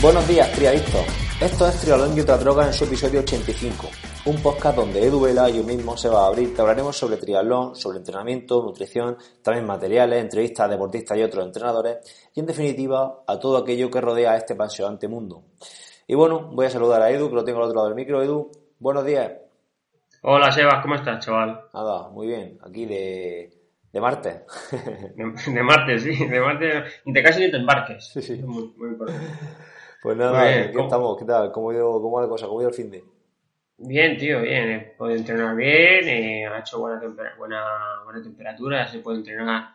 Buenos días, triadictos. Esto es Trialón y otra droga en su episodio 85, un podcast donde Edu Vela y yo mismo se va a abrir. Te hablaremos sobre triatlón, sobre entrenamiento, nutrición, también materiales, entrevistas a deportistas y otros entrenadores y en definitiva a todo aquello que rodea a este apasionante mundo. Y bueno, voy a saludar a Edu, que lo tengo al otro lado del micro. Edu, buenos días. Hola Sebas, ¿cómo estás, chaval? Nada, muy bien, aquí de, de Marte. De, de Marte, sí, de Marte. Ni te cases ni te embarques. Sí, sí. Muy, muy importante. Pues nada, aquí ¿cómo? estamos, ¿qué tal? ¿Cómo ha ido, cómo va la cosa? ¿Cómo ha ido el fin de? Bien, tío, bien. He podido entrenar bien, eh, ha hecho buena, tempera- buena, buena temperatura, se puede entrenar,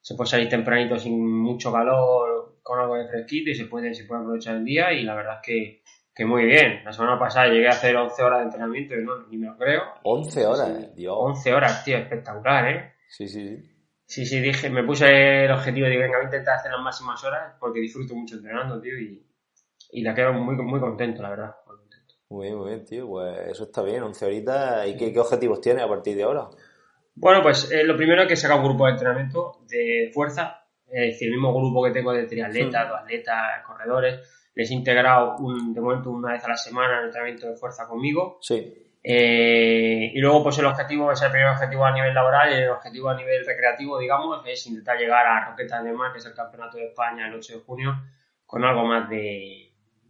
se puede salir tempranito sin mucho calor, con algo de fresquito y se puede, se puede aprovechar el día y la verdad es que, que muy bien. La semana pasada llegué a hacer 11 horas de entrenamiento y no, ni me lo creo. 11 horas, Sí, eh, Dios. 11 horas, tío, espectacular, ¿eh? Sí, sí, sí. Sí, sí, dije, me puse el objetivo de venga, voy a intentar hacer las máximas horas porque disfruto mucho entrenando, tío, y, y la quedo muy, muy contento, la verdad. Muy contento. Muy bien, muy bien, tío. Pues eso está bien, 11 horitas. ¿Y qué, qué objetivos tienes a partir de ahora? Bueno, pues eh, lo primero es que saca un grupo de entrenamiento de fuerza, es decir, el mismo grupo que tengo de triatletas, dos atletas, corredores, les he integrado un, de momento una vez a la semana el entrenamiento de fuerza conmigo. Sí. Eh, y luego, pues el objetivo, es el primer objetivo a nivel laboral y el objetivo a nivel recreativo, digamos, es intentar llegar a Roquetas de Mar, que es el campeonato de España el 8 de junio, con algo más de,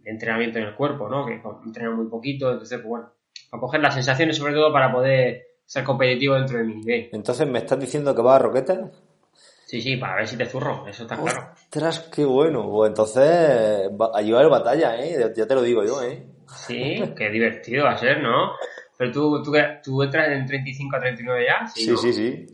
de entrenamiento en el cuerpo, ¿no? Que entreno muy poquito, entonces, pues bueno, a coger las sensaciones sobre todo para poder ser competitivo dentro de mi nivel. Entonces, ¿me estás diciendo que vas a Roquetas? Sí, sí, para ver si te zurro, eso está claro. Ostras, qué bueno. Pues entonces, va- a llevar batalla, ¿eh? Ya- te lo digo yo, ¿eh? Sí, qué divertido va a ser, ¿no? Pero tú, tú, tú entras en 35 a 39 ya, sí, Sí, ¿no? sí, sí.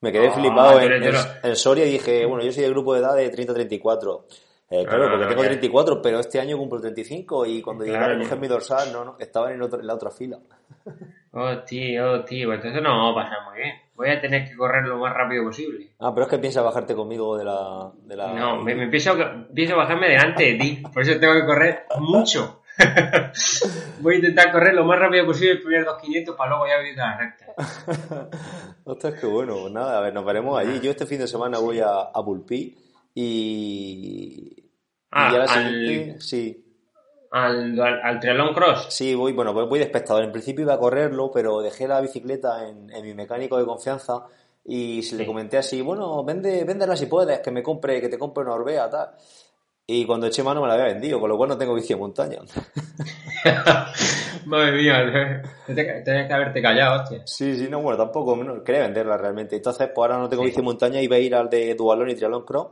Me quedé Ah, flipado en, en- Soria y dije, bueno, yo soy del grupo de edad de 30-34. Eh, claro, porque tengo ya. 34, pero este año cumplo 35 y cuando llegué a recoger mi dorsal, no, no, estaban en, otro- en la otra fila. Oh, tío, oh, tío, entonces no va a pasar muy bien. Voy a tener que correr lo más rápido posible. Ah, pero es que piensas bajarte conmigo de la... De la... No, me, me empiezo a bajarme delante de ti, por eso tengo que correr mucho. Voy a intentar correr lo más rápido posible el primer 2500 para luego ya venir a la recta. Ostras, qué bueno. Pues nada, a ver, nos veremos allí. Yo este fin de semana voy a, a Pulpí y... Ah, y a la al- siguiente, sí. Al, al, al triatlón cross. Sí, voy, bueno, pues voy de espectador. En principio iba a correrlo, pero dejé la bicicleta en, en mi mecánico de confianza y se le Sí. comenté así, bueno, vende, véndela si puedes, que me compre, que te compre una Orbea, tal. Y cuando eché mano me la había vendido, con lo cual no tengo bici de montaña. Madre mía, tienes que haberte callado, hostia. Sí, sí, no, bueno, tampoco, no, quería venderla realmente. Entonces, pues ahora no tengo bici de montaña, iba a ir al de Dualón y Trialón Cross.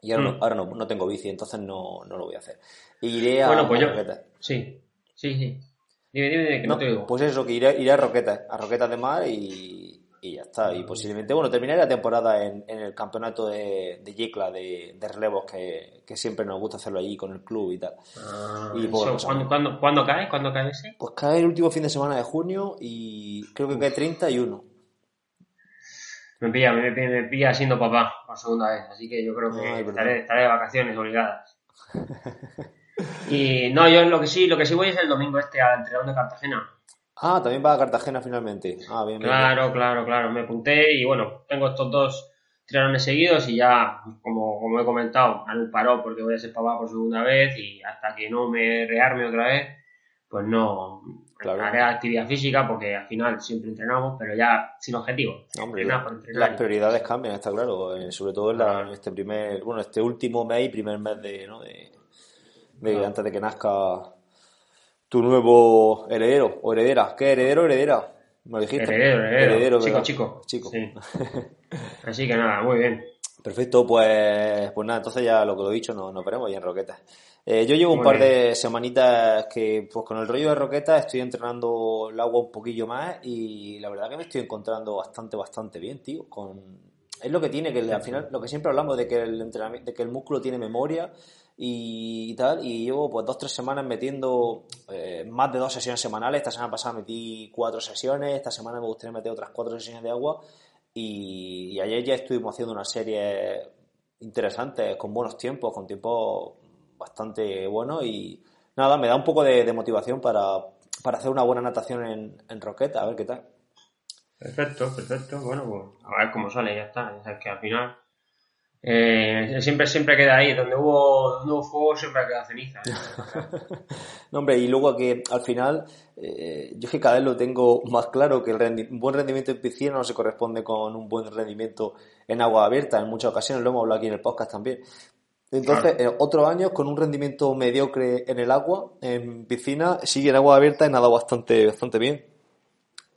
Y ahora, Mm. no, ahora no, no tengo bici, entonces no, no lo voy a hacer. Iré a, Bueno, pues a yo. Roquetas. Sí, sí, sí. Dime, dime, dime, que no, te digo. pues eso, que iré, iré a Roquetas, a Roquetas de Mar y, y ya está. Y posiblemente, bueno, terminaré la temporada en, en el campeonato de, de Yecla, de, de relevos, que, que siempre nos gusta hacerlo allí con el club y tal. Ah, y eso, cosa ¿cuándo, cuándo, cuándo cae? ¿Cuándo cae ese? Pues cae el último fin de semana de junio y creo que cae 31. Me pilla, me, me pilla siendo papá por segunda vez, así que yo creo que Ay, estaré, estaré de vacaciones obligadas. Y no, yo lo que sí, lo que sí voy es el domingo este al entrenador de Cartagena. Ah, también va a Cartagena finalmente. Ah, bien, bien. Claro, claro, claro, me apunté y bueno, tengo estos dos triatlones seguidos y ya, como, como he comentado, haré un parón porque voy a ser papá por segunda vez y hasta que no me rearme otra vez, pues no Claro. haré actividad física porque al final siempre entrenamos, pero ya sin objetivo. Hombre, por las prioridades cambian, está claro. eh, sobre todo en, la- en este primer, bueno, este último mes y primer mes de, ¿no? de, de- antes de que nazca tu nuevo heredero o heredera. ¿Qué heredero o heredera? Me dijiste. Heredero, heredero. chico, ¿verdad? chico. Chico. Sí. Así que nada, muy bien. Perfecto, pues, pues nada, entonces ya lo que lo he dicho, nos, nos veremos ya en Roquetas. Eh, yo llevo un par de semanitas que, pues con el rollo de Roquetas estoy entrenando el agua un poquillo más y la verdad que me estoy encontrando bastante, bastante bien, tío. Con... Es lo que tiene, que al final, lo que siempre hablamos de que el entrenamiento, de que el músculo tiene memoria y, tal, y llevo pues dos, tres semanas metiendo eh, más de dos sesiones semanales. Esta semana pasada metí cuatro sesiones, esta semana me gustaría meter otras cuatro sesiones de agua y, ayer ya estuvimos haciendo una serie interesante, con buenos tiempos, con tiempos bastante buenos y nada, me da un poco de, motivación para, para, hacer una buena natación en, en Roqueta, a ver qué tal. Perfecto, perfecto. Bueno, pues a ver cómo sale, ya está. Es que al final eh, siempre, siempre queda ahí. Donde hubo, donde hubo fuego siempre queda ceniza. ¿eh? no, hombre, y luego que al final, eh, yo que cada vez lo tengo más claro que el un buen rendimiento en piscina no se corresponde con un buen rendimiento en agua abierta. En muchas ocasiones lo hemos hablado aquí en el podcast también. Entonces, otros años con un rendimiento mediocre en el agua, en piscina, sigue en agua abierta y nada bastante, bastante bien.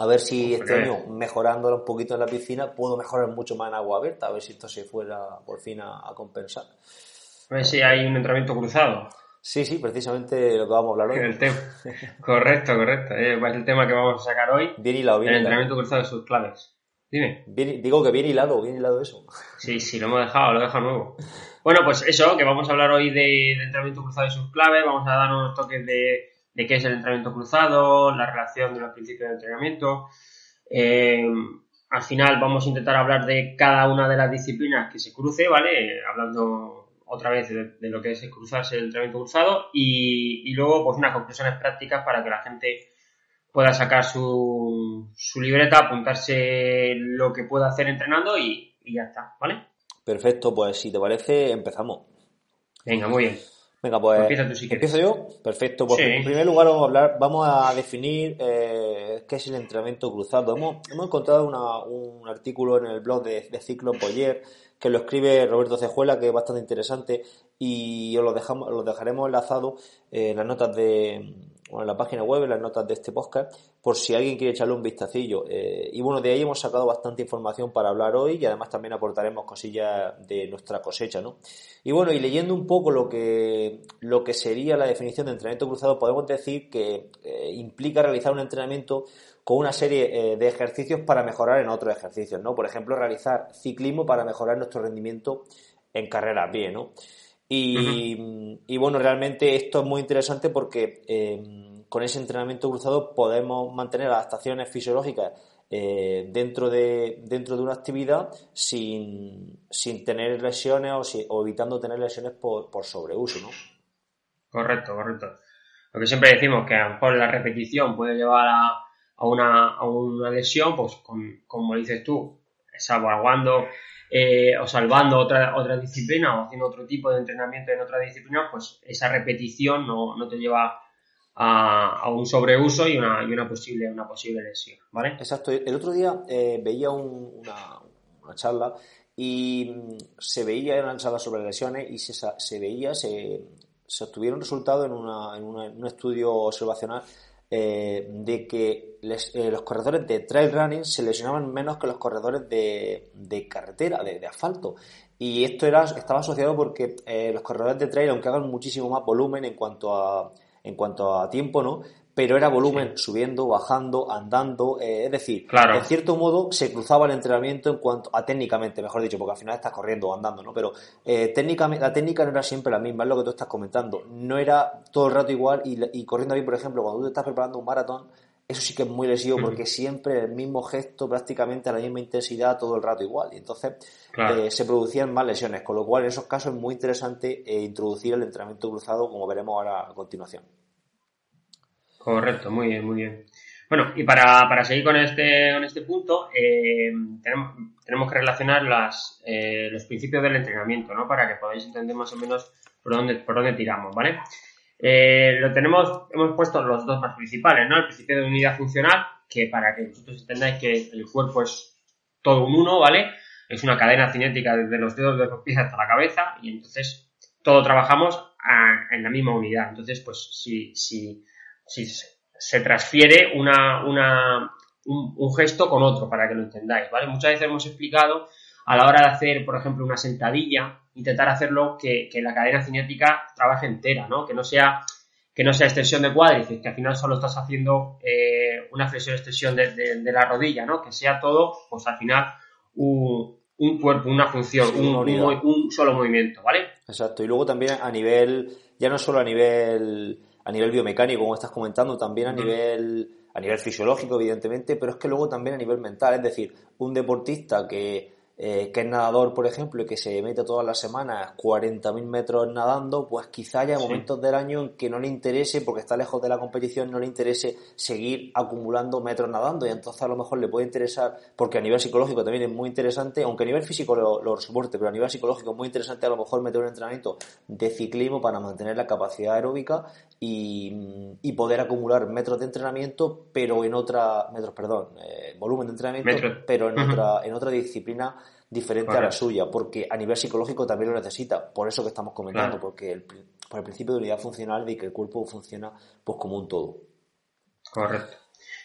A ver si este año, mejorándolo un poquito en la piscina, puedo mejorar mucho más en agua abierta, a ver si esto se fuera por fin a, compensar. A ver si hay un entrenamiento cruzado. Sí, sí, precisamente lo que vamos a hablar hoy. El tema. correcto, correcto. Eh, es el tema que vamos a sacar hoy. Bien hilado, bien El entrenamiento cruzado de sus claves. Dime. digo que bien hilado, bien hilado eso. Sí, sí, lo hemos dejado, lo he dejado nuevo. Bueno, pues eso, que vamos a hablar hoy de, de entrenamiento cruzado y sus claves. Vamos a dar unos toques de de qué es el entrenamiento cruzado, la relación de los principios de entrenamiento. Eh, al final vamos a intentar hablar de cada una de las disciplinas que se cruce, ¿vale? Hablando otra vez de, lo que es cruzarse el entrenamiento cruzado y, luego pues unas conclusiones prácticas para que la gente pueda sacar su, su libreta, apuntarse lo que pueda hacer entrenando y, y ya está, ¿vale? Perfecto, pues si te parece empezamos. Venga, muy bien. Venga, pues empiezo yo. Perfecto. Pues en primer lugar vamos a hablar, vamos a definir eh, qué es el entrenamiento cruzado. Hemos, hemos encontrado un artículo en el blog de, de Ciclo Boyer que lo escribe Roberto Cejuela, que es bastante interesante, y os lo, dejamos, lo dejaremos enlazado en las notas de, en la página web, en las notas de este podcast, por si alguien quiere echarle un vistacillo. Eh, y bueno, de ahí hemos sacado bastante información para hablar hoy y además también aportaremos cosillas de nuestra cosecha, ¿no? Y bueno, y leyendo un poco lo que, lo que sería la definición de entrenamiento cruzado, podemos decir que eh, implica realizar un entrenamiento con una serie eh, de ejercicios para mejorar en otros ejercicios, ¿no? Por ejemplo, realizar ciclismo para mejorar nuestro rendimiento en carrera a pie, ¿no? Y, bueno, realmente esto es muy interesante porque em, con ese entrenamiento cruzado podemos mantener adaptaciones fisiológicas eh, dentro, de, dentro de una actividad sin, tener lesiones o, evitando tener lesiones por, por sobreuso, ¿no? Correcto, correcto. Lo que siempre decimos que a lo mejor la repetición puede llevar a, a, una, a una lesión, pues con, como dices tú, salvaguardando eh, o salvando otra, otra disciplina o haciendo otro tipo de entrenamiento en otra disciplina, pues esa repetición no, no te lleva a, a, un sobreuso y una, y una, posible, una posible lesión, ¿vale? Exacto. El otro día eh, veía una, una, charla y mm, se veía una charla sobre lesiones y se, se veía, se, se obtuvieron resultados en, una, en un estudio observacional eh, de que eh, los corredores de trail running se lesionaban menos que los corredores de, carretera, de, asfalto. Y esto era, estaba asociado porque eh, los corredores de trail, aunque hagan muchísimo más volumen en cuanto a, en cuanto a tiempo, ¿no? Pero era volumen subiendo, bajando, andando, eh, es decir, en cierto modo se cruzaba el entrenamiento en cuanto a técnicamente, mejor dicho, porque al final estás corriendo o andando, ¿no? Pero eh, técnicamente, la técnica no era siempre la misma, es lo que tú estás comentando, no era todo el rato igual y, corriendo bien, por ejemplo, cuando tú te estás preparando un maratón, eso sí que es muy lesivo porque siempre el mismo gesto, prácticamente a la misma intensidad, todo el rato igual. Y entonces eh, se producían más lesiones, con lo cual en esos casos es muy interesante introducir el entrenamiento cruzado, como veremos ahora a continuación. Correcto, muy bien, muy bien. Bueno, y para, para seguir con este, con este punto, eh, tenemos, tenemos, que relacionar las, eh, los principios del entrenamiento, ¿no? Para que podáis entender más o menos por dónde, por dónde tiramos, ¿vale? Eh, lo tenemos, hemos puesto los dos más principales, ¿no? El principio de unidad funcional, que para que vosotros entendáis que el cuerpo es todo un uno, ¿vale? Es una cadena cinética desde los dedos de los pies hasta la cabeza, y entonces todo trabajamos en la misma unidad. Entonces, pues, si, si si se transfiere una, una, un, gesto con otro, para que lo entendáis, ¿vale? Muchas veces hemos explicado a la hora de hacer, por ejemplo, una sentadilla, intentar hacerlo que, la cadena cinética trabaje entera, ¿no? Que no sea que no sea extensión de cuádriceps, que al final solo estás haciendo eh, una flexión extensión de, la rodilla, ¿no? Que sea todo, pues al final, un, cuerpo, una función, un, solo movimiento, ¿vale? Exacto. Y luego también a nivel, ya no solo a nivel, a nivel biomecánico, como estás comentando, también a nivel a nivel fisiológico, evidentemente, pero es que luego también a nivel mental, es decir, un deportista que eh, que es nadador, por ejemplo, y que se mete todas las semanas 40.000 metros nadando, pues quizá haya momentos del año en que no le interese, porque está lejos de la competición, no le interese seguir acumulando metros nadando. Y entonces a lo mejor le puede interesar, porque a nivel psicológico también es muy interesante, aunque a nivel físico lo, lo soporte, pero a nivel psicológico es muy interesante a lo mejor meter un entrenamiento de ciclismo para mantener la capacidad aeróbica y, y poder acumular metros de entrenamiento, pero en otra, metros, perdón, eh, volumen de entrenamiento, pero en, otra, en otra disciplina diferente a la suya, porque a nivel psicológico también lo necesita, por eso que estamos comentando, porque el, por el principio de unidad funcional de que el cuerpo funciona pues como un todo. Correcto.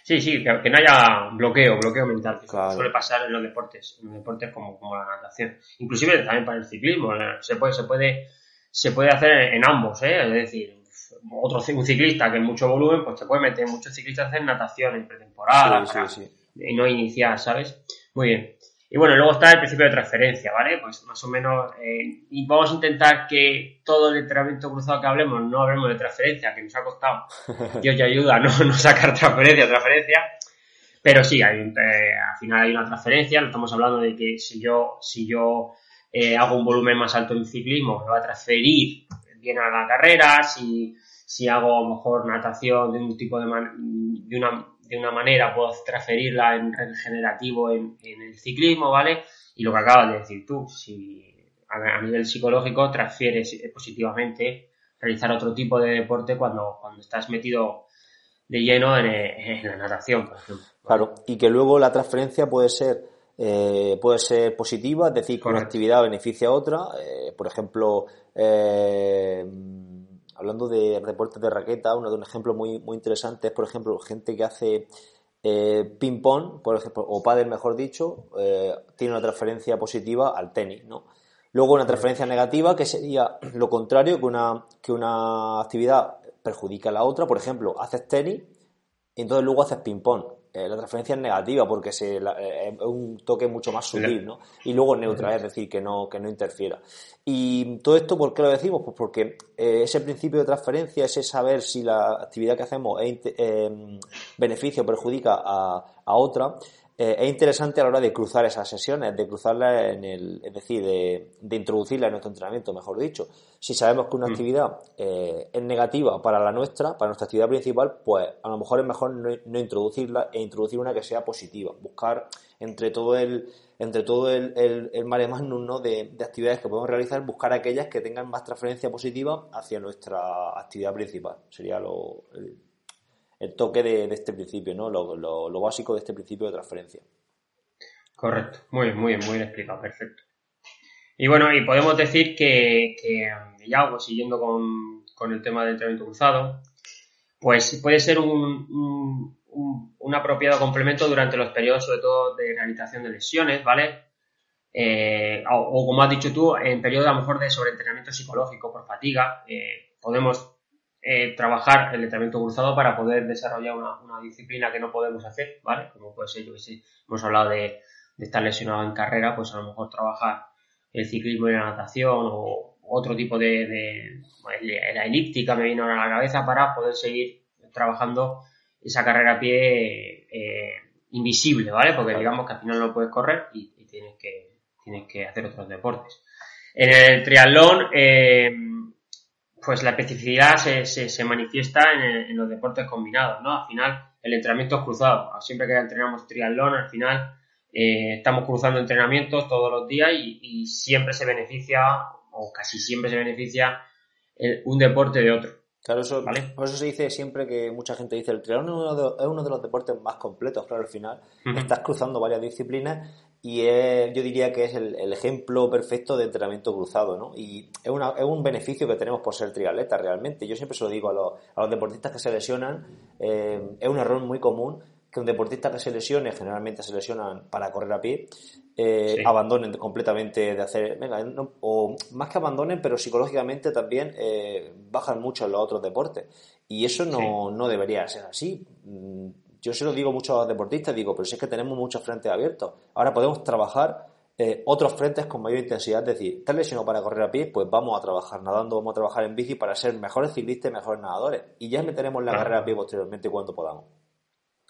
Sí, sí, que, no haya bloqueo, bloqueo mental, que suele pasar en los deportes, en los deportes como, como la natación. Inclusive también para el ciclismo, se puede, se puede, se puede hacer en, ambos, ¿eh? es decir, otro un ciclista que en mucho volumen, pues te puede meter muchos ciclistas en natación en pretemporada y no iniciar, ¿sabes? Muy bien. Y bueno, luego está el principio de transferencia, ¿vale? Pues más o menos, eh, y vamos a intentar que todo el entrenamiento cruzado que hablemos no hablemos de transferencia, que nos ha costado, Dios ya ayuda, no, no sacar transferencia, transferencia, pero sí, hay, eh, al final hay una transferencia, no estamos hablando de que si yo, si yo eh, hago un volumen más alto en ciclismo, me va a transferir bien a la carrera, si, si hago a lo mejor natación de un tipo de, de una de una manera puedo transferirla en regenerativo en, en el ciclismo, ¿vale? Y lo que acabas de decir tú, si a, nivel psicológico transfieres positivamente realizar otro tipo de deporte cuando, cuando estás metido de lleno en, la natación, por ejemplo. Claro, y que luego la transferencia puede ser eh, puede ser positiva, es decir, que una actividad beneficia a otra. Eh, por ejemplo, eh, hablando de deportes de raqueta, uno de un ejemplo muy, muy interesante es, por ejemplo, gente que hace eh, ping-pong, por ejemplo, o pádel, mejor dicho, eh, tiene una transferencia positiva al tenis, ¿no? Luego una transferencia negativa, que sería lo contrario, que una, que una actividad perjudica a la otra. Por ejemplo, haces tenis y entonces luego haces ping-pong. Eh, la transferencia es negativa porque se, eh, es un toque mucho más sutil, ¿no? Y luego neutral, es decir, que no, que no interfiera. Y todo esto, ¿por qué lo decimos? Pues porque eh, ese principio de transferencia, ese saber si la actividad que hacemos es, beneficia o perjudica a, a otra, eh, es interesante a la hora de cruzar esas sesiones, de cruzarlas en el, es decir, de, de introducirla en nuestro entrenamiento, mejor dicho. Si sabemos que una mm. actividad eh, es negativa para la nuestra, para nuestra actividad principal, pues a lo mejor es mejor no, introducirla e introducir una que sea positiva. Buscar entre todo el, entre todo el, el, el mare magnum ¿no? de, de, actividades que podemos realizar, buscar aquellas que tengan más transferencia positiva hacia nuestra actividad principal. Sería lo, el toque de, este principio, ¿no? Lo, básico de este principio de transferencia. Correcto, muy bien, muy bien, muy bien explicado, perfecto. Y bueno, y podemos decir que, ya, pues siguiendo con, el tema del entrenamiento cruzado, pues puede ser un, un, apropiado complemento durante los periodos, sobre todo, de realización de lesiones, ¿vale? Eh, o, como has dicho tú, en periodos a lo mejor de sobreentrenamiento psicológico por fatiga, eh, podemos eh, trabajar el entrenamiento cruzado para poder desarrollar una, disciplina que no podemos hacer, ¿vale? Como puede ser, yo que sé, hemos hablado de, estar lesionado en carrera, pues a lo mejor trabajar el ciclismo y la natación o otro tipo de, la elíptica me vino a la cabeza para poder seguir trabajando esa carrera a pie eh, invisible, ¿vale? Porque digamos que al final no puedes correr y, tienes que tienes que hacer otros deportes. En el triatlón eh, pues la especificidad se, se, manifiesta en, los deportes combinados, ¿no? Al final, el entrenamiento es cruzado. Siempre que entrenamos triatlón, al final eh, estamos cruzando entrenamientos todos los días y, siempre se beneficia, o casi siempre se beneficia, un deporte de otro. Claro, eso, por eso se dice siempre que mucha gente dice el triatlón es uno de, los deportes más completos, claro, al final estás cruzando varias disciplinas y yo diría que es el, ejemplo perfecto de entrenamiento cruzado, ¿no? Y es, una, es, un beneficio que tenemos por ser triatleta realmente. Yo siempre se lo digo a los, a los deportistas que se lesionan, eh, es un error muy común que un deportista que se lesione, generalmente se lesionan para correr a pie, eh, abandonen completamente de hacer, venga, o más que abandonen, pero psicológicamente también eh, bajan mucho en los otros deportes. Y eso no, no debería ser así. Yo se lo digo mucho a los deportistas, digo, pero si es que tenemos muchos frentes abiertos. Ahora podemos trabajar eh, otros frentes con mayor intensidad, es decir, ¿estás lesionado para correr a pie? Pues vamos a trabajar nadando, vamos a trabajar en bici para ser mejores ciclistas y mejores nadadores. Y ya meteremos la carrera a pie posteriormente cuando podamos.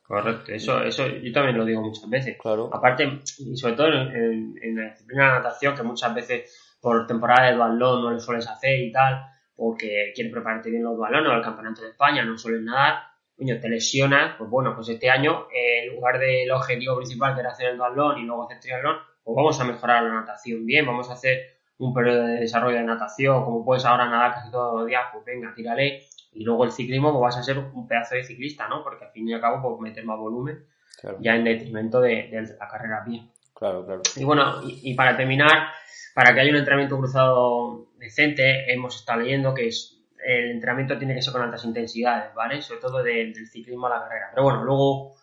Correcto, eso, eso yo también lo digo muchas veces. Claro. Aparte, y sobre todo en, la disciplina de natación, que muchas veces por temporada de dualón no lo sueles hacer y tal, porque quieres prepararte bien los dualones o el campeonato de España, no sueles nadar, te lesionas, pues bueno, pues este año, en lugar del objetivo principal que era hacer el dualón y luego hacer triatlón, pues vamos a mejorar la natación bien, vamos a hacer un periodo de desarrollo de natación, como puedes ahora nadar casi todos los días, pues venga, tírale y luego el ciclismo, pues vas a ser un pedazo de ciclista, ¿no? Porque al fin y al cabo, pues meter más volumen ya en detrimento de, la carrera bien. Claro, claro. Y bueno, y, para terminar, para que haya un entrenamiento cruzado decente, hemos estado leyendo que es, el entrenamiento tiene que ser con altas intensidades, ¿vale? Sobre todo del ciclismo a la carrera. Pero bueno, luego,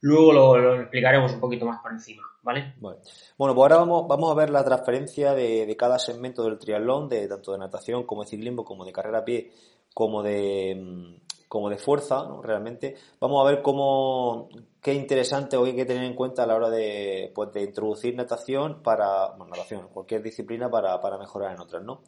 luego lo, explicaremos un poquito más por encima, ¿vale? Bueno, bueno pues ahora vamos, vamos a ver la transferencia de, de cada segmento del triatlón, de tanto de natación como de ciclismo como de carrera a pie como de, mm, como de fuerza, ¿no? realmente. Vamos a ver cómo, qué interesante hoy hay que tener en cuenta a la hora de, pues, de introducir natación para, bueno, natación, cualquier disciplina para, para mejorar en otras, ¿no?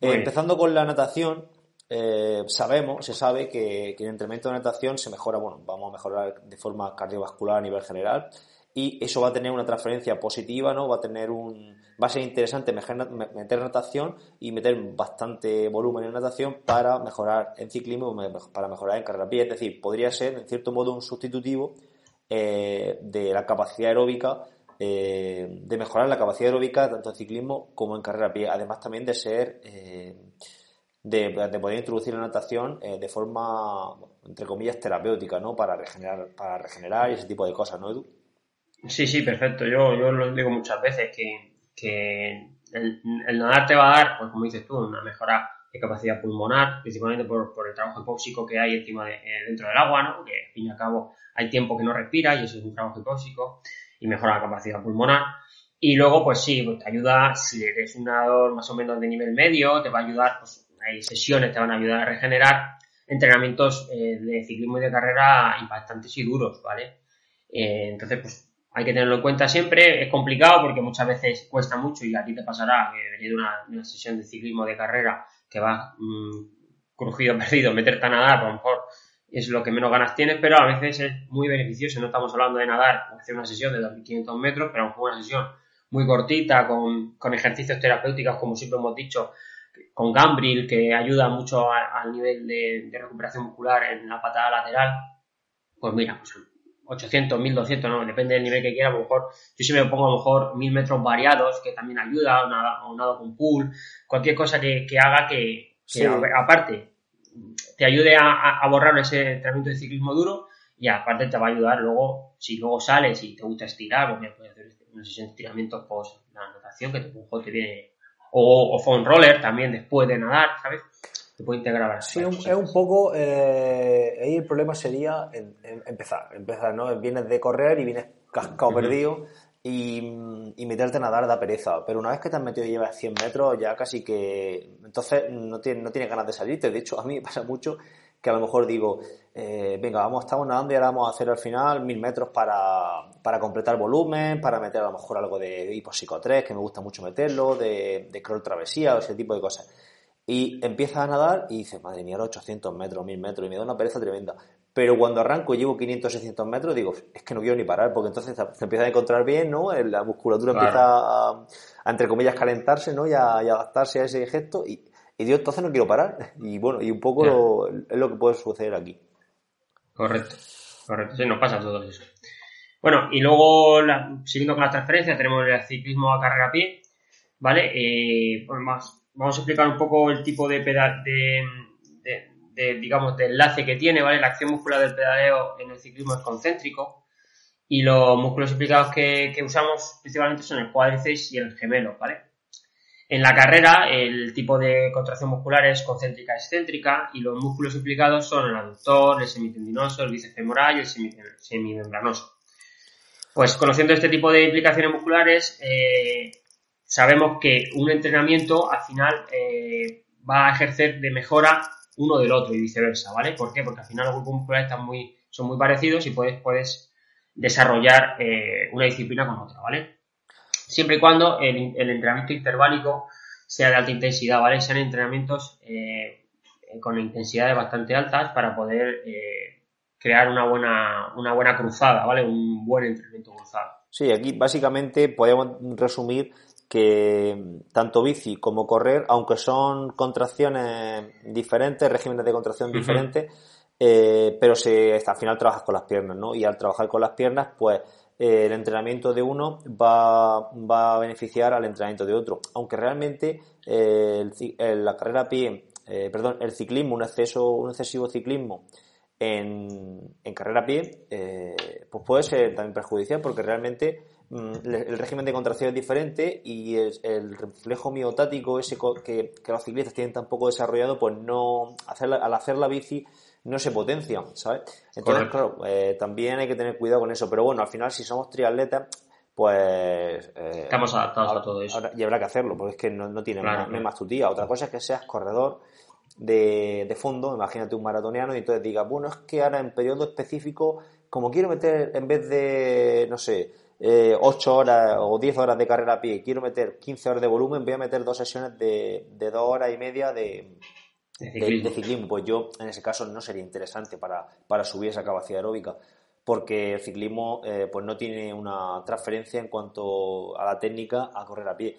Eh, empezando con la natación, eh, sabemos, se sabe que, que el entrenamiento de natación se mejora, bueno, vamos a mejorar de forma cardiovascular a nivel general, y eso va a tener una transferencia positiva, ¿no? Va a tener un va a ser interesante meter natación y meter bastante volumen en natación para mejorar en ciclismo, para mejorar en carrera pie, es decir, podría ser en cierto modo un sustitutivo eh, de la capacidad aeróbica eh, de mejorar la capacidad aeróbica tanto en ciclismo como en carrera a pie, además también de ser de, de, poder introducir la natación de forma entre comillas terapéutica, ¿no? Para regenerar, para regenerar y ese tipo de cosas, ¿no, Edu? Sí, sí, perfecto. Yo, yo lo digo muchas veces que, que el, nadar te va a dar, pues como dices tú, una mejora de capacidad pulmonar, principalmente por, por el trabajo hipóxico que hay encima de, eh, dentro del agua, ¿no? Que al fin y al cabo hay tiempo que no respira y eso es un trabajo hipóxico y mejora la capacidad pulmonar. Y luego, pues sí, pues te ayuda, si eres un nadador más o menos de nivel medio, te va a ayudar, pues hay sesiones, te van a ayudar a regenerar entrenamientos eh, de ciclismo y de carrera impactantes y duros, ¿vale? Eh, entonces, pues hay que tenerlo en cuenta siempre. Es complicado porque muchas veces cuesta mucho y a ti te pasará que venir de una, sesión de ciclismo de carrera que va mm, crujido, perdido, meterte a nadar, a lo mejor es lo que menos ganas tienes, pero a veces es muy beneficioso. No estamos hablando de nadar, hacer una sesión de 2.500 metros, pero a lo mejor una sesión muy cortita, con, ejercicios terapéuticos, como siempre hemos dicho, con Gambril, que ayuda mucho al nivel de, de recuperación muscular en la patada lateral. Pues mira, pues 800, 1200, no, depende del nivel que quiera, a lo mejor, yo siempre me pongo a lo mejor 1000 metros variados, que también ayuda, o un nado con pool, cualquier cosa que, haga que, aparte, te ayude a, borrar ese entrenamiento de ciclismo duro, y aparte te va a ayudar luego, si luego sales y te gusta estirar, pues puedes hacer de estiramientos post la natación, que te, te viene, o, o phone roller también después de nadar, ¿sabes? se puede integrar. Sí, es un poco, eh, ahí el problema sería empezar, empezar, ¿no? Vienes de correr y vienes cascado perdido y, meterte a nadar da pereza, pero una vez que te has metido y llevas 100 metros ya casi que, entonces no tienes, no tienes ganas de salirte, de hecho a mí me pasa mucho que a lo mejor digo, eh, venga, vamos, estamos nadando y ahora vamos a hacer al final mil metros para, para completar volumen, para meter a lo mejor algo de hiposico 3, que me gusta mucho meterlo, de, de crawl travesía o ese tipo de cosas. Y empieza a nadar y dices, madre mía, 800 metros, 1000 metros, y me da una pereza tremenda. Pero cuando arranco y llevo 500, 600 metros, digo, es que no quiero ni parar, porque entonces se empieza a encontrar bien, ¿no? La musculatura empieza a, entre comillas, calentarse, ¿no? Y a, adaptarse a ese gesto, y, y digo, entonces no quiero parar. Y bueno, y un poco es lo que puede suceder aquí. Correcto, correcto, sí, nos pasa todo eso. Bueno, y luego, siguiendo con las transferencias, tenemos el ciclismo a carrera a pie, ¿vale? Eh, pues más vamos a explicar un poco el tipo de, pedal, de, digamos, de enlace que tiene, ¿vale? La acción muscular del pedaleo en el ciclismo es concéntrico y los músculos implicados que, usamos principalmente son el cuádriceps y el gemelo, ¿vale? En la carrera, el tipo de contracción muscular es concéntrica excéntrica y los músculos implicados son el aductor, el semitendinoso, el bíceps femoral y el semimembranoso. Pues conociendo este tipo de implicaciones musculares, eh, sabemos que un entrenamiento al final eh, va a ejercer de mejora uno del otro y viceversa, ¿vale? ¿Por qué? Porque al final los grupos musculares están muy, son muy parecidos y puedes, puedes desarrollar eh, una disciplina con otra, ¿vale? Siempre y cuando el, entrenamiento interválico sea de alta intensidad, ¿vale? Sean entrenamientos eh, con intensidades bastante altas para poder eh, crear una buena, una buena cruzada, ¿vale? Un buen entrenamiento cruzado. Sí, aquí básicamente podemos resumir que tanto bici como correr, aunque son contracciones diferentes, regímenes de contracción diferentes, eh, pero se, al final trabajas con las piernas, ¿no? Y al trabajar con las piernas, pues eh, el entrenamiento de uno va, va, a beneficiar al entrenamiento de otro. Aunque realmente eh, la carrera a pie, perdón, el ciclismo, un exceso, un excesivo ciclismo en, en carrera a pie, pues puede ser también perjudicial porque realmente mm, el régimen de contracción es diferente y el, reflejo miotático ese que, que, los ciclistas tienen tan poco desarrollado, pues no hacer al hacer la bici no se potencia, ¿sabes? Entonces, claro, eh, también hay que tener cuidado con eso. Pero bueno, al final, si somos triatletas, pues... Eh, Estamos adaptados a todo eso. y habrá que hacerlo, porque es que no, tiene más, no más tu tía. Otra cosa es que seas corredor de, de fondo, imagínate un maratoniano, y entonces digas, bueno, es que ahora en periodo específico, como quiero meter, en vez de, no sé, eh, 8 horas o 10 horas de carrera a pie, quiero meter 15 horas de volumen, voy a meter dos sesiones de, de 2 horas y media de, de ciclismo. pues yo en ese caso no sería interesante para, para subir esa capacidad aeróbica, porque el ciclismo eh, pues no tiene una transferencia en cuanto a la técnica a correr a pie.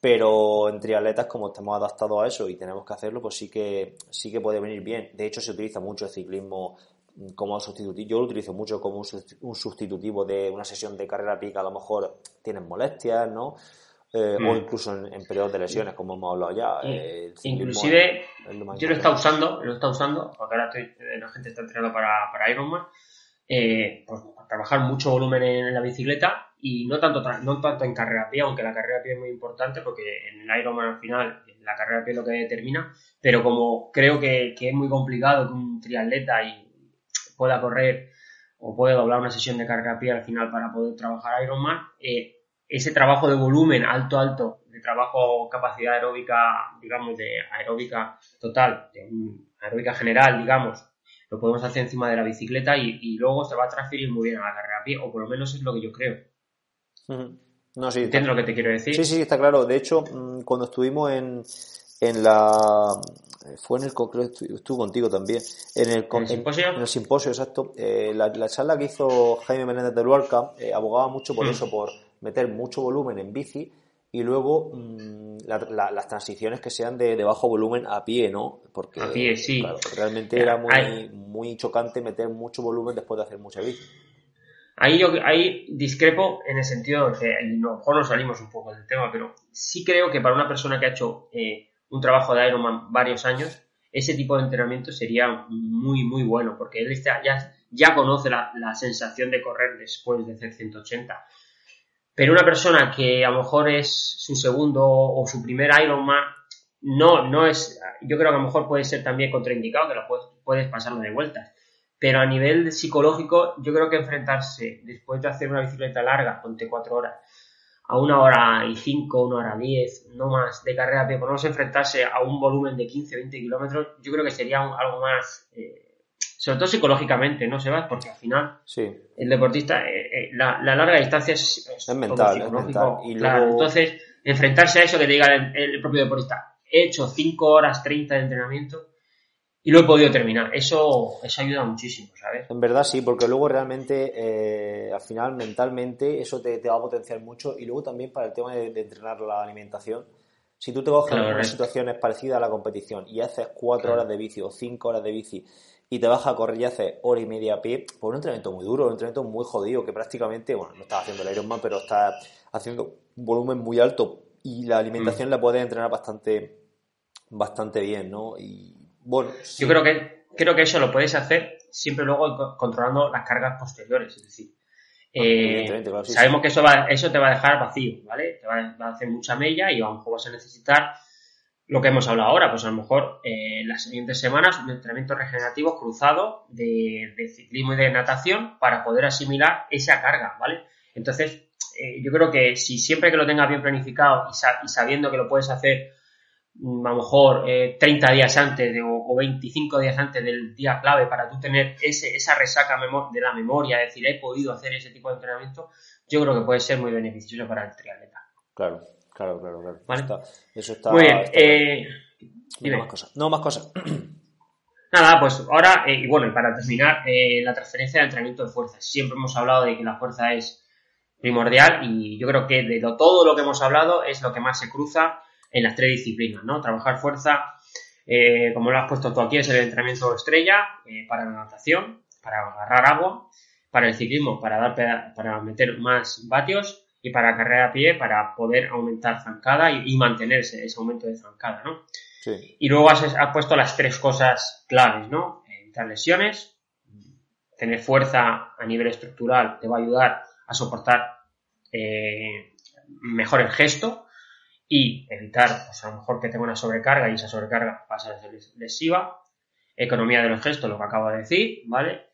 Pero en triatletas, como estamos adaptados a eso y tenemos que hacerlo, pues sí que, sí que puede venir bien. De hecho, se utiliza mucho el ciclismo como sustitutivo. Yo lo utilizo mucho como un sustitutivo de una sesión de carrera a pie que a lo mejor tienen molestias, ¿no? Eh, o mm. incluso en, periodos de lesiones, como hemos hablado ya. Eh, inclusive, yo lo he estado usando, lo he estado usando, porque ahora estoy, eh, la gente está entrenando para, para Ironman, pues trabajar mucho volumen en la bicicleta y no tanto, no tanto en carrera a pie, aunque la carrera a pie es muy importante porque en el Ironman al final la carrera a pie es lo que determina, pero como creo que, que es muy complicado que un triatleta y pueda correr o pueda doblar una sesión de carrera a pie al final para poder trabajar Ironman, eh, ese trabajo de volumen alto, alto, de trabajo, capacidad aeróbica, digamos, de aeróbica total, de aeróbica general, digamos, lo podemos hacer encima de la bicicleta y, luego se va a transferir muy bien a la carrera a pie, o por lo menos es lo que yo creo. No, sí, ¿Entiendes lo que te quiero decir? Sí, sí, está claro. De hecho, mm, cuando estuvimos en, en la fue en el congreso, estuvo contigo también, en el, simposio? En, el simposio, exacto. Eh, la, charla que hizo Jaime Menéndez de Luarca eh, abogaba mucho por mm. eso, por meter mucho volumen en bici y luego mm, las transiciones que sean de, bajo volumen a pie, ¿no? Porque a pie, sí. realmente era muy, muy chocante meter mucho volumen después de hacer mucha bici. Ahí yo ahí discrepo en el sentido de que a lo mejor nos salimos un poco del tema, pero sí creo que para una persona que ha hecho eh, un trabajo de Ironman varios años, ese tipo de entrenamiento sería muy, muy bueno, porque él ya, ya conoce la, la sensación de correr después de hacer 180 pero una persona que a lo mejor es su segundo o su primer Ironman, no, no es, yo creo que a lo mejor puede ser también contraindicado, que lo puedes, puedes pasarlo de vueltas. Pero a nivel psicológico, yo creo que enfrentarse después de hacer una bicicleta larga, ponte cuatro horas, a una hora y cinco, una hora diez, no más de carrera por no enfrentarse a un volumen de 15, 20 kilómetros, yo creo que sería algo más eh, sobre todo psicológicamente, ¿no, Sebas? Porque al final sí. el deportista, eh, eh, la, larga distancia es, mental, es mental. Y claro, entonces, enfrentarse a eso que te diga el, propio deportista, he hecho 5 horas 30 de entrenamiento y lo he podido terminar. Eso, eso ayuda muchísimo, ¿sabes? En verdad sí, porque luego realmente, eh, al final, mentalmente, eso te, va a potenciar mucho y luego también para el tema de, entrenar la alimentación. Si tú te coges en una situación parecida a la competición y haces 4 horas de bici o 5 horas de bici y te vas a correr y haces hora y media a pie, por un entrenamiento muy duro, un entrenamiento muy jodido, que prácticamente, bueno, no estás haciendo el Ironman, pero estás haciendo un volumen muy alto y la alimentación mm. la puedes entrenar bastante, bastante bien, ¿no? Y bueno. Yo creo que, creo que eso lo puedes hacer siempre luego controlando las cargas posteriores, es decir, eh, sabemos que eso, va, eso te va a dejar vacío, ¿vale? Te va, a hacer mucha mella y a lo mejor vas a necesitar lo que hemos hablado ahora, pues a lo mejor en las siguientes semanas un entrenamiento regenerativo cruzado de, ciclismo y de natación para poder asimilar esa carga, ¿vale? Entonces, eh, yo creo que si siempre que lo tengas bien planificado y, sabiendo que lo puedes hacer mm, a lo mejor 30 eh, días antes o, 25 días antes del día clave para tú tener ese, esa resaca de la memoria, decir, he podido hacer ese tipo de entrenamiento, yo creo que puede ser muy beneficioso para el triatleta. Claro. Claro, claro, claro. ¿Vale? eso está. Muy bien. Eh, no más cosas. No más cosas. Nada, pues ahora, eh, y bueno, y para terminar, eh, la transferencia del entrenamiento de fuerza. Siempre hemos hablado de que la fuerza es primordial y yo creo que de todo lo que hemos hablado es lo que más se cruza en las tres disciplinas, ¿no? Trabajar fuerza, como lo has puesto tú aquí, es el entrenamiento estrella para la natación, para agarrar agua, para el ciclismo, para dar para meter más vatios y para carrera a pie para poder aumentar zancada y, mantenerse ese aumento de zancada, ¿no? Sí. Y luego has, puesto las tres cosas claves, ¿no? Evitar lesiones, tener fuerza a nivel estructural te va a ayudar a soportar eh, mejor el gesto y evitar, pues a lo mejor que tenga una sobrecarga y esa sobrecarga pasa a ser lesiva. Economía de los gestos, lo que acabo de decir, ¿vale?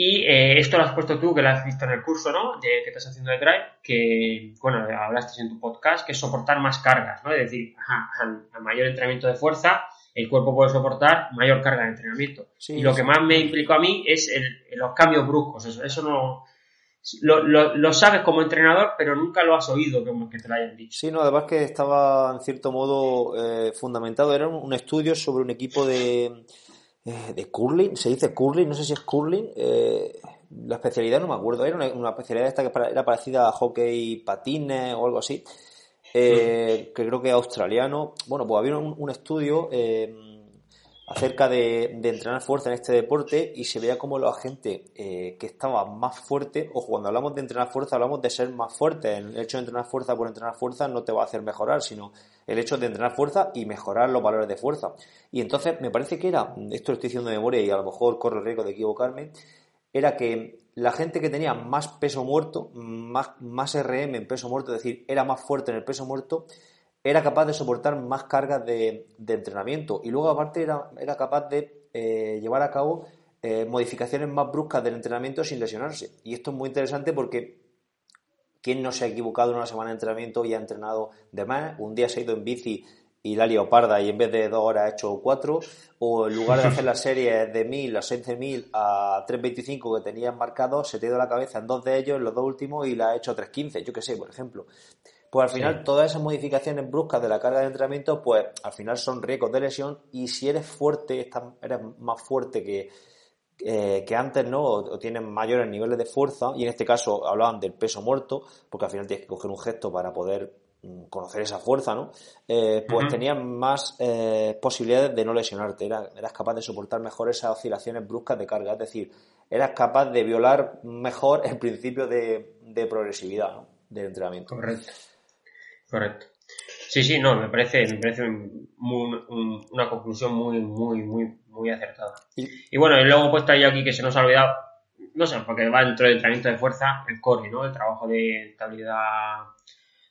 Y eh, esto lo has puesto tú, que lo has visto en el curso, ¿no? De, que estás haciendo de Drive, que, bueno, hablaste en tu podcast, que es soportar más cargas, ¿no? Es decir, a, mayor entrenamiento de fuerza, el cuerpo puede soportar mayor carga de entrenamiento. y lo que más me implicó a mí es el, los cambios bruscos. Eso, eso no. Lo, lo, sabes como entrenador, pero nunca lo has oído como que te lo hayan dicho. Sí, no, además que estaba en cierto modo eh, fundamentado. Era un estudio sobre un equipo de eh, de curling, se dice curling, no sé si es curling, eh, la especialidad no me acuerdo, era una, especialidad esta que era parecida a hockey patines o algo así, eh, que creo que australiano. Bueno, pues había un, estudio acerca de, entrenar fuerza en este deporte y se veía como la gente que estaba más fuerte, o cuando hablamos de entrenar fuerza hablamos de ser más fuerte, el hecho de entrenar fuerza por entrenar fuerza no te va a hacer mejorar, sino el hecho de entrenar fuerza y mejorar los valores de fuerza. Y entonces me parece que era, esto lo estoy diciendo de memoria y a lo mejor corro el riesgo de equivocarme, era que la gente que tenía más peso muerto, más, más RM en peso muerto, es decir, era más fuerte en el peso muerto, era capaz de soportar más cargas de, entrenamiento y luego aparte era, era capaz de eh, llevar a cabo eh, modificaciones más bruscas del entrenamiento sin lesionarse. Y esto es muy interesante porque ¿quién no se ha equivocado en una semana de entrenamiento y ha entrenado de más? Un día se ha ido en bici y la leoparda y en vez de dos horas ha hecho cuatro, o en lugar de hacer las series de 1000 a 16000 a 325 que tenías marcado, se te ha ido la cabeza en dos de ellos, en los dos últimos, y la ha hecho a 315, yo qué sé, por ejemplo. Pues al final todas esas modificaciones bruscas de la carga de entrenamiento, pues al final son riesgos de lesión y si eres fuerte, eres más fuerte que, eh, que antes, ¿no? O, tienen mayores niveles de fuerza y en este caso hablaban del peso muerto, porque al final tienes que coger un gesto para poder Mm, conocer esa fuerza, ¿no? Eh, pues tenías más eh, posibilidades de no lesionarte, eras, capaz de soportar mejor esas oscilaciones bruscas de carga, es decir, eras capaz de violar mejor el principio de, progresividad ¿no? del entrenamiento. Correcto, correcto. Sí, sí, no, me parece, me parece una conclusión muy, muy, muy, muy acertada. Y, bueno, y luego he puesto ahí aquí que se nos ha olvidado, no sé, porque va dentro del entrenamiento de fuerza, el core, ¿no? El trabajo de estabilidad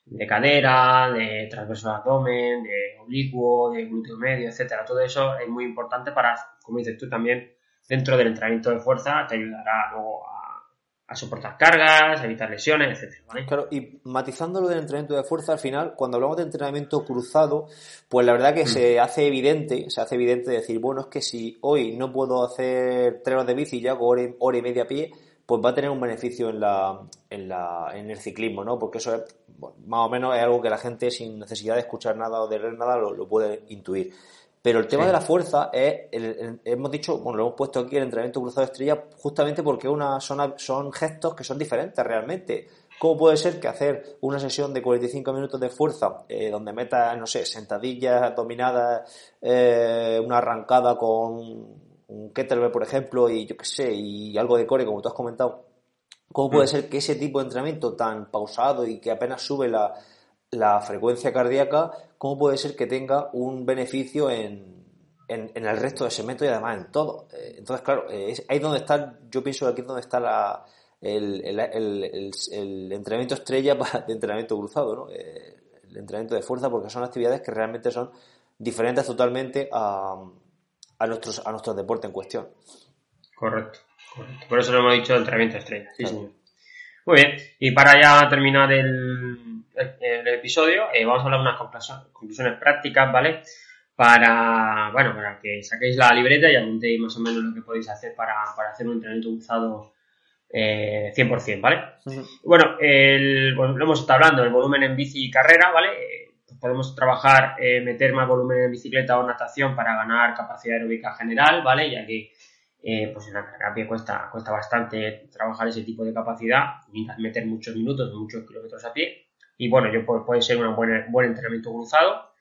de cadera, de transverso abdomen, de oblicuo, de glúteo medio, etcétera. Todo eso es muy importante para, como dices tú también, dentro del entrenamiento de fuerza te ayudará luego a, soportar cargas, evitar lesiones, etcétera. Claro, y matizando lo del entrenamiento de fuerza, al final, cuando hablamos de entrenamiento cruzado, pues la verdad que mm. se hace evidente, se hace evidente decir, bueno, es que si hoy no puedo hacer tres horas de bici y hago hora y media a pie, pues va a tener un beneficio en, la, en, la, en el ciclismo, ¿no? Porque eso es, más o menos es algo que la gente sin necesidad de escuchar nada o de leer nada lo, puede intuir. Pero el tema de la fuerza es, hemos dicho, bueno, lo hemos puesto aquí el entrenamiento cruzado de estrella justamente porque una, son, son gestos que son diferentes realmente. ¿Cómo puede ser que hacer una sesión de 45 minutos de fuerza eh, donde metas, no sé, sentadillas dominadas, eh, una arrancada con un kettlebell, por ejemplo, y yo qué sé, y algo de core, como tú has comentado, ¿cómo puede mm. ser que ese tipo de entrenamiento tan pausado y que apenas sube la, la frecuencia cardíaca, cómo puede ser que tenga un beneficio en, en, en el resto de segmentos y además en todo? Eh, entonces, claro, eh, es ahí donde está, yo pienso que aquí es donde está la, el, entrenamiento estrella de entrenamiento cruzado, ¿no? Eh, el entrenamiento de fuerza, porque son actividades que realmente son diferentes totalmente a, a nuestros, a nuestros deportes en cuestión. Correcto, correcto. Por eso lo hemos dicho entrenamiento estrella. Sí, señor. Muy bien, y para ya terminar el, el, episodio, eh, vamos a hablar de unas conclusiones prácticas, ¿vale? Para, bueno, para que saquéis la libreta y apuntéis más o menos lo que podéis hacer para, para hacer un entrenamiento cruzado eh, 100%, ¿vale? Bueno, el, lo hemos estado hablando, el volumen en bici y carrera, ¿vale? Eh, podemos trabajar, eh, meter más volumen en bicicleta o natación para ganar capacidad aeróbica general, ¿vale? Ya que eh, pues en la carrera pie cuesta, cuesta bastante trabajar ese tipo de capacidad, meter muchos minutos, muchos kilómetros a pie. Y bueno, yo puede ser un buen, entrenamiento cruzado.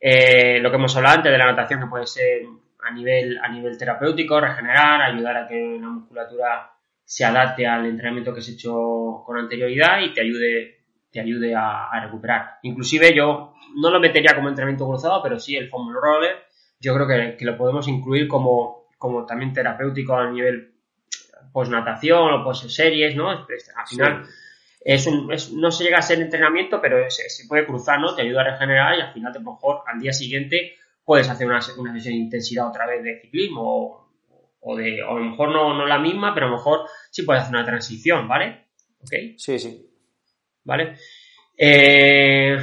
lo que hemos hablado antes de la natación, que puede ser a nivel, a nivel terapéutico, regenerar, ayudar a que la musculatura se adapte al entrenamiento que has hecho con anterioridad y te ayude, te ayude a, recuperar. Inclusive yo no lo metería como entrenamiento cruzado, pero sí el foam roller, yo creo que, lo podemos incluir como, como también terapéutico a nivel post natación o post series, ¿no? Al final es un, no se llega a ser entrenamiento, pero se, puede cruzar, ¿no? Te ayuda a regenerar y al final, a lo mejor, al día siguiente puedes hacer una, una sesión de intensidad otra vez de ciclismo o de, o a lo mejor no, no la misma, pero a lo mejor sí puede hacer una transición, ¿vale? ¿Ok? Sí, sí. ¿Vale? Eh,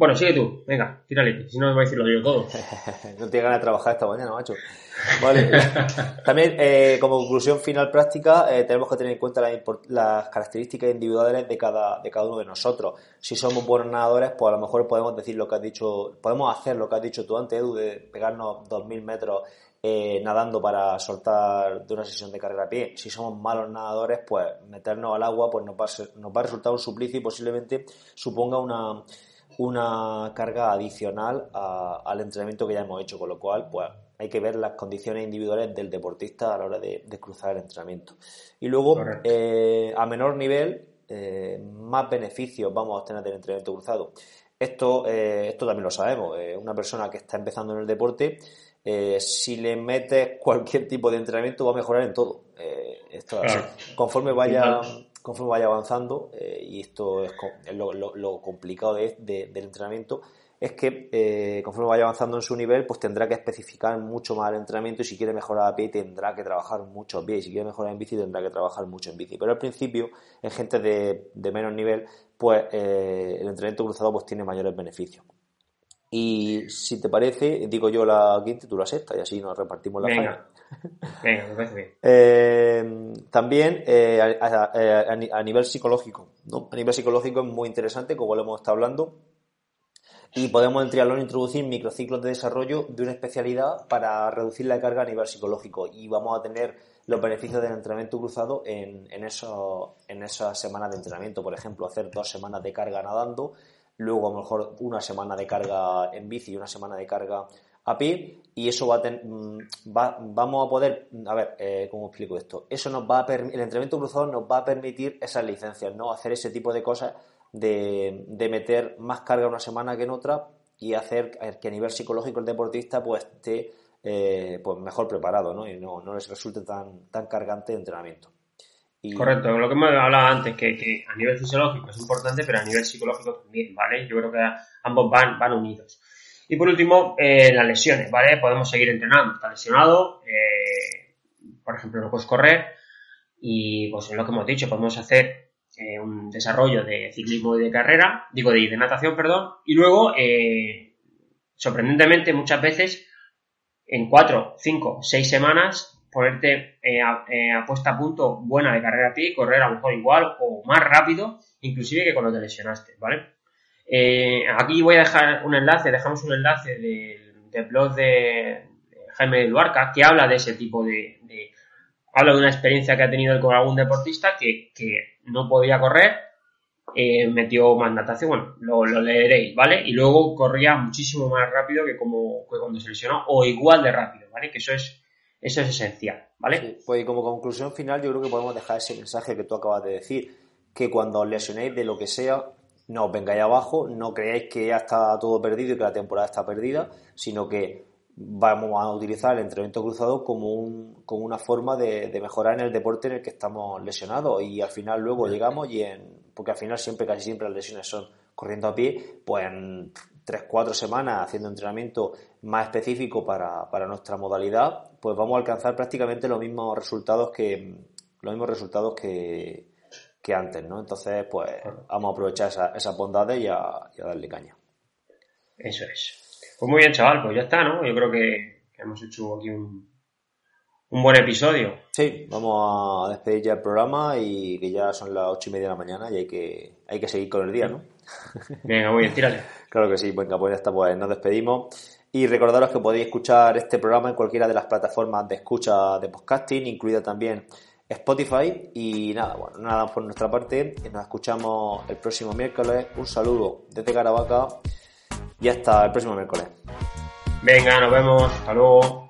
bueno, sigue tú, venga, tírale, si no me voy a decirlo yo todo. no tiene ganas de trabajar esta mañana, macho. Vale. También, eh, como conclusión final práctica, eh, tenemos que tener en cuenta las, características individuales de cada, de cada uno de nosotros. Si somos buenos nadadores, pues a lo mejor podemos decir lo que has dicho, podemos hacer lo que has dicho tú antes, Edu, de pegarnos 2.000 metros eh, nadando para soltar de una sesión de carrera a pie. Si somos malos nadadores, pues meternos al agua pues nos va a, nos va a resultar un suplicio y posiblemente suponga una, una carga adicional al entrenamiento que ya hemos hecho, con lo cual pues hay que ver las condiciones individuales del deportista a la hora de, cruzar el entrenamiento. Y luego, eh, a menor nivel, eh, más beneficios vamos a obtener del entrenamiento cruzado. Esto, esto también lo sabemos. una persona que está empezando en el deporte eh, si le metes cualquier tipo de entrenamiento va a mejorar en todo. Eh, esto Conforme vaya, conforme vaya avanzando, eh, y esto es, lo, complicado de, del entrenamiento, es que conforme vaya avanzando en su nivel, pues tendrá que especificar mucho más el entrenamiento y si quiere mejorar a pie tendrá que trabajar mucho a pie y si quiere mejorar en bici tendrá que trabajar mucho en bici. Pero al principio, en gente de, de menos nivel, pues el entrenamiento cruzado pues tiene mayores beneficios. Y si te parece, digo yo la quinta y tú la sexta, y así nos repartimos la Venga. Eh, también eh, a, nivel psicológico. A nivel psicológico es muy interesante, como lo hemos estado hablando, y podemos en triatlón introducir microciclos de desarrollo de una especialidad para reducir la carga a nivel psicológico y vamos a tener los beneficios del entrenamiento cruzado en, en, eso, en esas semanas de entrenamiento. Por ejemplo, hacer dos semanas de carga nadando, luego a lo mejor una semana de carga en bici y una semana de carga a pie y eso va a tener, mm, vamos a poder, a ver, eh, ¿cómo explico esto? Eso nos va a el entrenamiento cruzado nos va a permitir esas licencias, ¿no? Hacer ese tipo de cosas de, meter más carga una semana que en otra y hacer que a nivel psicológico el deportista pues esté eh, pues mejor preparado, ¿no? Y no, no les resulte tan, tan cargante el entrenamiento. Correcto, lo que hemos hablado antes, que, a nivel fisiológico es importante, pero a nivel psicológico también, ¿vale? Yo creo que ambos van, van unidos. Y por último, eh, las lesiones, ¿vale? Podemos seguir entrenando. Está lesionado, eh, por ejemplo, no puedes correr y pues es lo que hemos dicho, podemos hacer eh, un desarrollo de ciclismo y de carrera, digo de, de natación, perdón, y luego, sorprendentemente, muchas veces, en cuatro, cinco, seis semanas ponerte a, eh, puesta a punto buena de carrera a y correr a lo mejor igual o más rápido, inclusive que cuando te lesionaste, ¿vale? Eh, aquí voy a dejar un enlace, dejamos un enlace del blog de, Jaime Luarca que habla de ese tipo de, habla de una experiencia que ha tenido con algún deportista que, no podía correr, metió más natación, bueno, lo, lo, leeréis, ¿vale? Y luego corría muchísimo más rápido que como que cuando se lesionó, o igual de rápido, ¿vale? Que eso es eso es esencial, ¿vale? pues como conclusión final yo creo que podemos dejar ese mensaje que tú acabas de decir, que cuando os lesionéis de lo que sea, no os vengáis abajo, no creáis que ya está todo perdido y que la temporada está perdida, sino que vamos a utilizar el entrenamiento cruzado como, un, como una forma de, mejorar en el deporte en el que estamos lesionados. Y al final luego llegamos y en, porque al final siempre, casi siempre las lesiones son corriendo a pie, pues en tres, cuatro semanas haciendo entrenamiento más específico para, nuestra modalidad, pues vamos a alcanzar prácticamente los mismos resultados que los mismos resultados que, antes, ¿no? Entonces, pues vamos a aprovechar esas esa bondades y a darle caña. Eso es. Pues muy bien, chaval, pues ya está, ¿no? Yo creo que, hemos hecho aquí un, un buen episodio. Sí, vamos a despedir ya el programa y que ya son las ocho y media de la mañana y hay que, hay que seguir con el día, ¿no? Venga, muy bien, tírale. claro que sí, venga, pues ya está, pues nos despedimos. Y recordaros que podéis escuchar este programa en cualquiera de las plataformas de escucha de podcasting, incluida también Spotify. Y nada, bueno, nada por nuestra parte. Nos escuchamos el próximo miércoles. Un saludo desde Caravaca y hasta el próximo miércoles. Venga, nos vemos. Hasta luego.